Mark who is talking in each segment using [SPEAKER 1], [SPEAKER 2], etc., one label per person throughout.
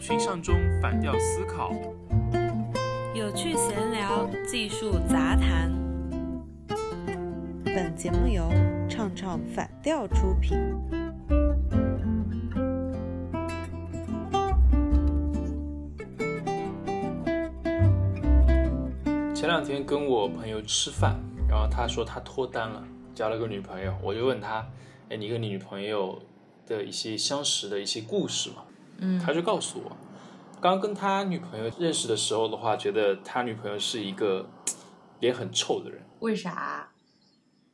[SPEAKER 1] 群像中反调思考，
[SPEAKER 2] 有趣闲聊，技术杂谈。
[SPEAKER 3] 本节目由唱唱反调出品。
[SPEAKER 1] 前两天跟我朋友吃饭，然后他说他脱单了，交了个女朋友，我就问他，哎，你跟你女朋友的一些相识的一些故事嘛？
[SPEAKER 2] 嗯
[SPEAKER 1] 他就告诉我，刚跟他女朋友认识的时候的话，觉得他女朋友是一个脸很臭的人，
[SPEAKER 2] 为啥？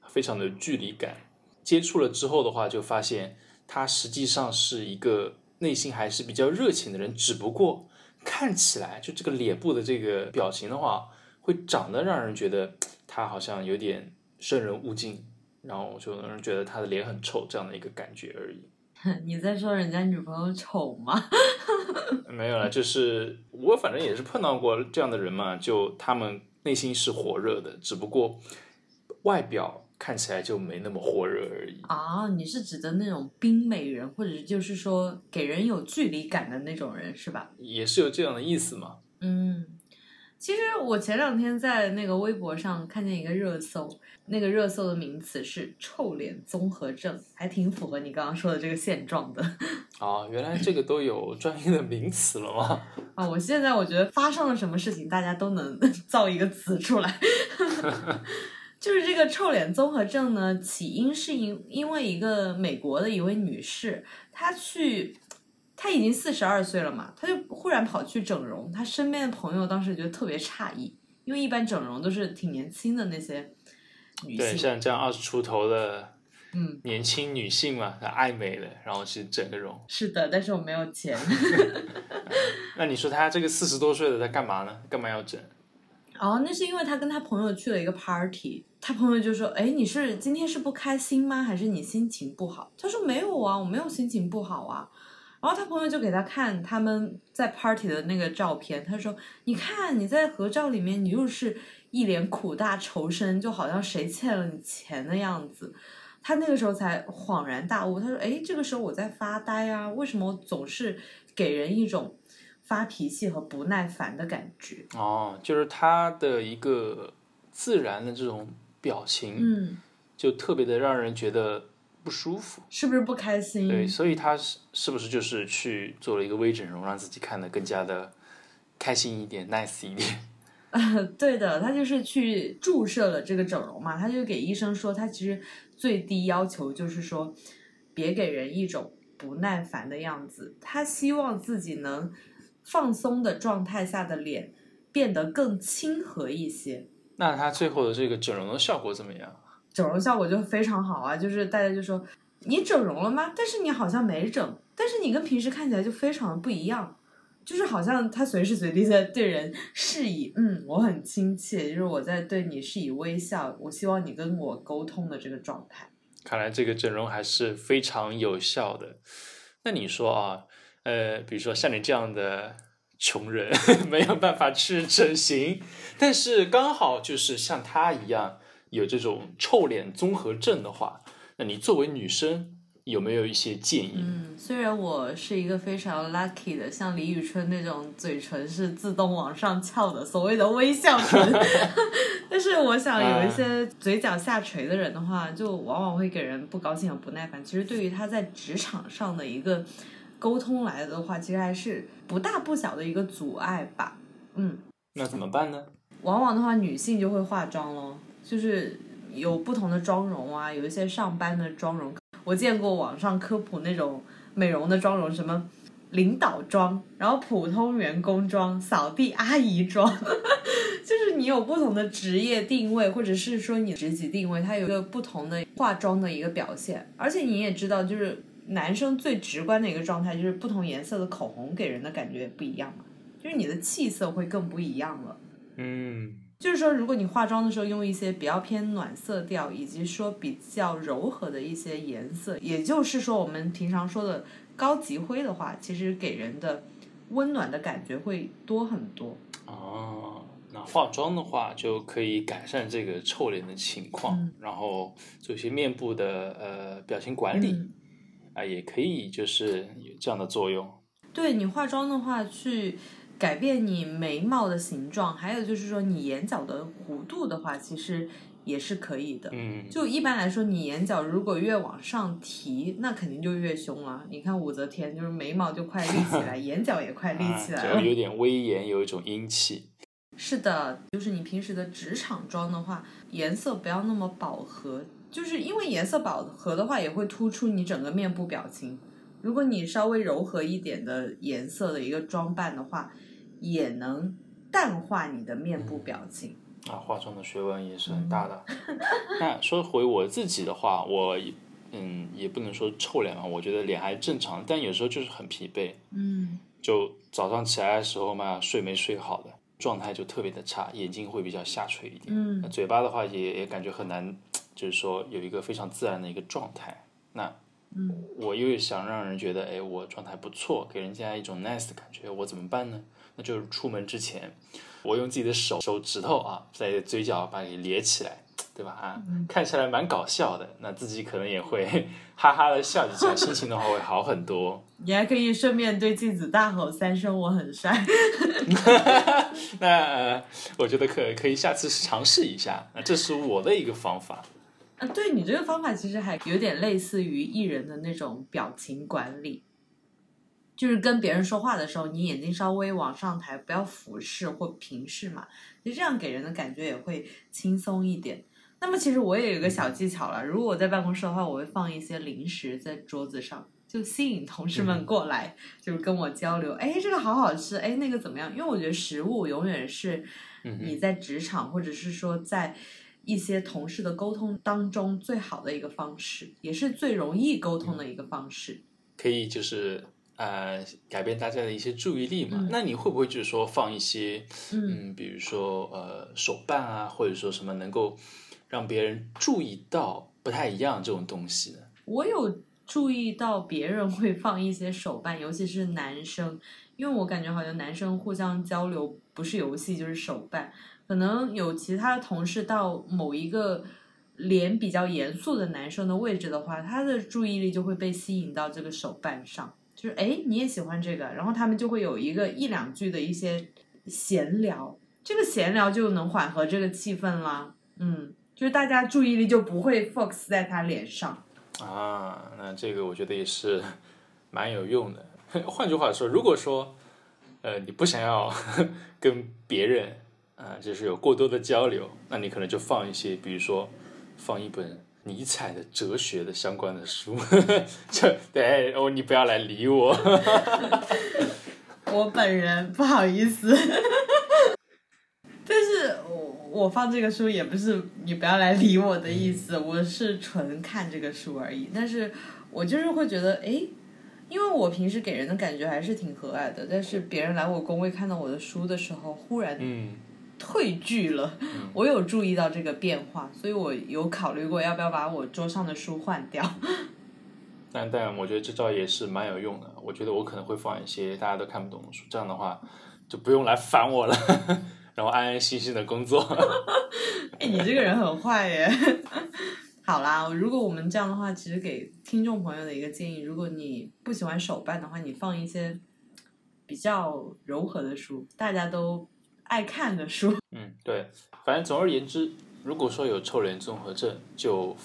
[SPEAKER 1] 非常的距离感。接触了之后的话，就发现他实际上是一个内心还是比较热情的人，只不过看起来就这个脸部的这个表情的话，会长得让人觉得他好像有点生人勿近，然后就让人觉得他的脸很臭这样的一个感觉而已。
[SPEAKER 2] 你在说人家女朋友丑吗？
[SPEAKER 1] 没有了，就是我反正也是碰到过这样的人嘛，就他们内心是火热的，只不过外表看起来就没那么火热而已。
[SPEAKER 2] 啊，你是指的那种冰美人，或者就是说给人有距离感的那种人，是吧？
[SPEAKER 1] 也是有这样的意思嘛。
[SPEAKER 2] 嗯，其实我前两天在那个微博上看见一个热搜，那个热搜的名词是“臭脸综合症”，还挺符合你刚刚说的这个现状的。
[SPEAKER 1] 啊，原来这个都有专业的名词了吗？
[SPEAKER 2] 啊，我现在我觉得发生了什么事情，大家都能 造一个词出来。就是这个臭脸综合症呢，起因是因因为一个美国的一位女士，她去，她已经四十二岁了嘛，她就忽然跑去整容，她身边的朋友当时觉得特别诧异，因为一般整容都是挺年轻的那些女
[SPEAKER 1] 对，
[SPEAKER 2] 性，
[SPEAKER 1] 像这样二十出头的
[SPEAKER 2] 嗯，
[SPEAKER 1] 年轻女性嘛，她爱美的，然后去整个容。
[SPEAKER 2] 是的，但是我没有钱。
[SPEAKER 1] 那你说她这个四十多岁的在干嘛呢？干嘛要整？
[SPEAKER 2] 哦，那是因为他跟他朋友去了一个 party，他朋友就说：“哎，你是今天是不开心吗？还是你心情不好？”他说：“没有啊，我没有心情不好啊。”然后他朋友就给他看他们在 party 的那个照片，他说：“你看你在合照里面，你又是一脸苦大仇深，就好像谁欠了你钱的样子。”他那个时候才恍然大悟，他说：“哎，这个时候我在发呆啊，为什么我总是给人一种发脾气和不耐烦的感觉？”
[SPEAKER 1] 哦，就是他的一个自然的这种表情，
[SPEAKER 2] 嗯，
[SPEAKER 1] 就特别的让人觉得不舒服。
[SPEAKER 2] 是不是不开心？
[SPEAKER 1] 对，所以他是是不是就是去做了一个微整容，让自己看得更加的开心一点、nice 一点？
[SPEAKER 2] 对的，他就是去注射了这个整容嘛，他就给医生说，他其实最低要求就是说，别给人一种不耐烦的样子，他希望自己能放松的状态下的脸变得更亲和一些。
[SPEAKER 1] 那他最后的这个整容的效果怎么样？
[SPEAKER 2] 整容效果就非常好啊，就是大家就说你整容了吗？但是你好像没整，但是你跟平时看起来就非常的不一样，就是好像他随时随地在对人示意，嗯，我很亲切，就是我在对你示以微笑，我希望你跟我沟通的这个状态。
[SPEAKER 1] 看来这个整容还是非常有效的。那你说啊，呃，比如说像你这样的穷人 没有办法去整形，但是刚好就是像他一样有这种臭脸综合症的话，那你作为女生有没有一些建议？
[SPEAKER 2] 嗯，虽然我是一个非常 lucky 的，像李宇春那种嘴唇是自动往上翘的，所谓的微笑唇，但是我想有一些嘴角下垂的人的话，就往往会给人不高兴和不耐烦。其实对于他在职场上的一个沟通来的话，其实还是不大不小的一个阻碍吧。嗯，
[SPEAKER 1] 那怎么办呢？
[SPEAKER 2] 往往的话，女性就会化妆咯，就是有不同的妆容啊，有一些上班的妆容，我见过网上科普那种美容的妆容，什么领导妆，然后普通员工妆、扫地阿姨妆，就是你有不同的职业定位，或者是说你职级定位，它有一个不同的化妆的一个表现，而且你也知道，就是男生最直观的一个状态，就是不同颜色的口红给人的感觉不一样嘛，就是你的气色会更不一样了。
[SPEAKER 1] 嗯，
[SPEAKER 2] 就是说，如果你化妆的时候用一些比较偏暖色调，以及说比较柔和的一些颜色，也就是说我们平常说的高级灰的话，其实给人的温暖的感觉会多很多。
[SPEAKER 1] 哦，那化妆的话就可以改善这个臭脸的情况，
[SPEAKER 2] 嗯
[SPEAKER 1] 然后做一些面部的呃表情管理、
[SPEAKER 2] 嗯
[SPEAKER 1] 啊，也可以就是有这样的作用。
[SPEAKER 2] 对你化妆的话，去改变你眉毛的形状，还有就是说你眼角的弧度的话，其实也是可以的。
[SPEAKER 1] 嗯，
[SPEAKER 2] 就一般来说，你眼角如果越往上提，那肯定就越凶了。你看武则天，就是眉毛就快立起来，眼角也快立起来了。
[SPEAKER 1] 有点威严，有一种英气。
[SPEAKER 2] 是的，就是你平时的职场妆的话，颜色不要那么饱和，就是因为颜色饱和的话，也会突出你整个面部表情。如果你稍微柔和一点的颜色的一个装扮的话，也能淡化你的面部表情。
[SPEAKER 1] 啊，化妆的学问也是很大的。那说回我自己的话，我也嗯也不能说臭脸嘛，我觉得脸还正常，但有时候就是很疲惫，
[SPEAKER 2] 嗯
[SPEAKER 1] 就早上起来的时候嘛，睡没睡好的，状态就特别的差，眼睛会比较下垂一点。
[SPEAKER 2] 嗯
[SPEAKER 1] 那嘴巴的话也也感觉很难，就是说有一个非常自然的一个状态。那
[SPEAKER 2] 嗯
[SPEAKER 1] 我又想让人觉得，哎，我状态不错，给人家一种 nice 的感觉，我怎么办呢？那就是出门之前，我用自己的手手指头啊，在嘴角把你咧起来，对吧？啊，看起来蛮搞笑的，那自己可能也会 哈哈的笑一笑，心情的话会好很多。
[SPEAKER 2] 你还可以顺便对镜子大吼三声“我很帅
[SPEAKER 1] 那、呃我觉得可可以下次尝试一下，那这是我的一个方法。”。
[SPEAKER 2] 啊，对你这个方法其实还有点类似于艺人的那种表情管理，就是跟别人说话的时候，你眼睛稍微往上抬，不要俯视或平视嘛，其实这样给人的感觉也会轻松一点。那么其实我也有一个小技巧了，如果我在办公室的话，我会放一些零食在桌子上，就吸引同事们过来，就是跟我交流。哎，这个好好吃，哎，那个怎么样？因为我觉得食物永远是你在职场或者是说在一些同事的沟通当中最好的一个方式，也是最容易沟通的一个方式。
[SPEAKER 1] 可以就是呃改变大家的一些注意力嘛。
[SPEAKER 2] 嗯
[SPEAKER 1] 那你会不会就是说放一些
[SPEAKER 2] 嗯
[SPEAKER 1] 嗯，比如说呃手办啊，或者说什么能够让别人注意到不太一样这种东西呢？
[SPEAKER 2] 我有注意到别人会放一些手办，尤其是男生，因为我感觉好像男生互相交流不是游戏就是手办，可能有其他的同事到某一个脸比较严肃的男生的位置的话，他的注意力就会被吸引到这个手办上，就是哎你也喜欢这个，然后他们就会有一个一两句的一些闲聊，这个闲聊就能缓和这个气氛啦，嗯。就是大家注意力就不会 focus 在他脸上，
[SPEAKER 1] 啊，那这个我觉得也是 蛮有用的。换句话说，如果说呃你不想要 跟别人啊、就是有过多的交流，那你可能就放一些，比如说放一本尼采的哲学的相关的书，就对哦，你不要来理我。
[SPEAKER 2] 我本人不好意思，但是我我放这个书也不是你不要来理我的意思，我是纯看这个书而已。但是我就是会觉得，哎，因为我平时给人的感觉还是挺和蔼的，但是别人来我工位看到我的书的时候，忽然
[SPEAKER 1] 嗯，
[SPEAKER 2] 退剧了，我有注意到这个变化，所以我有考虑过要不要把我桌上的书换掉。
[SPEAKER 1] 但但我觉得这招也是蛮有用的。我觉得我可能会放一些大家都看不懂的书，这样的话就不用来烦我了，然后安安心心的工作。
[SPEAKER 2] 哎，你这个人很坏耶。好啦，如果我们这样的话，其实给听众朋友的一个建议，如果你不喜欢手办的话，你放一些比较柔和的书，大家都爱看的书。
[SPEAKER 1] 嗯，对，反正总而言之，如果说有臭脸综合症，就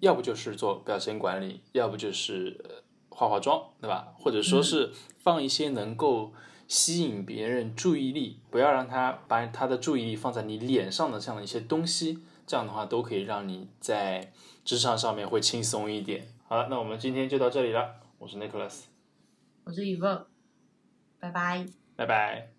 [SPEAKER 1] 要不就是做表情管理，要不就是呃化化妆，对吧？或者说是放一些能够吸引别人注意力，不要让他把他的注意力放在你脸上的这样的一些东西，这样的话都可以让你在职场上面会轻松一点。好了，那我们今天就到这里了，我是 Nicholas，
[SPEAKER 2] 我是 Evo，，拜拜。
[SPEAKER 1] 拜拜。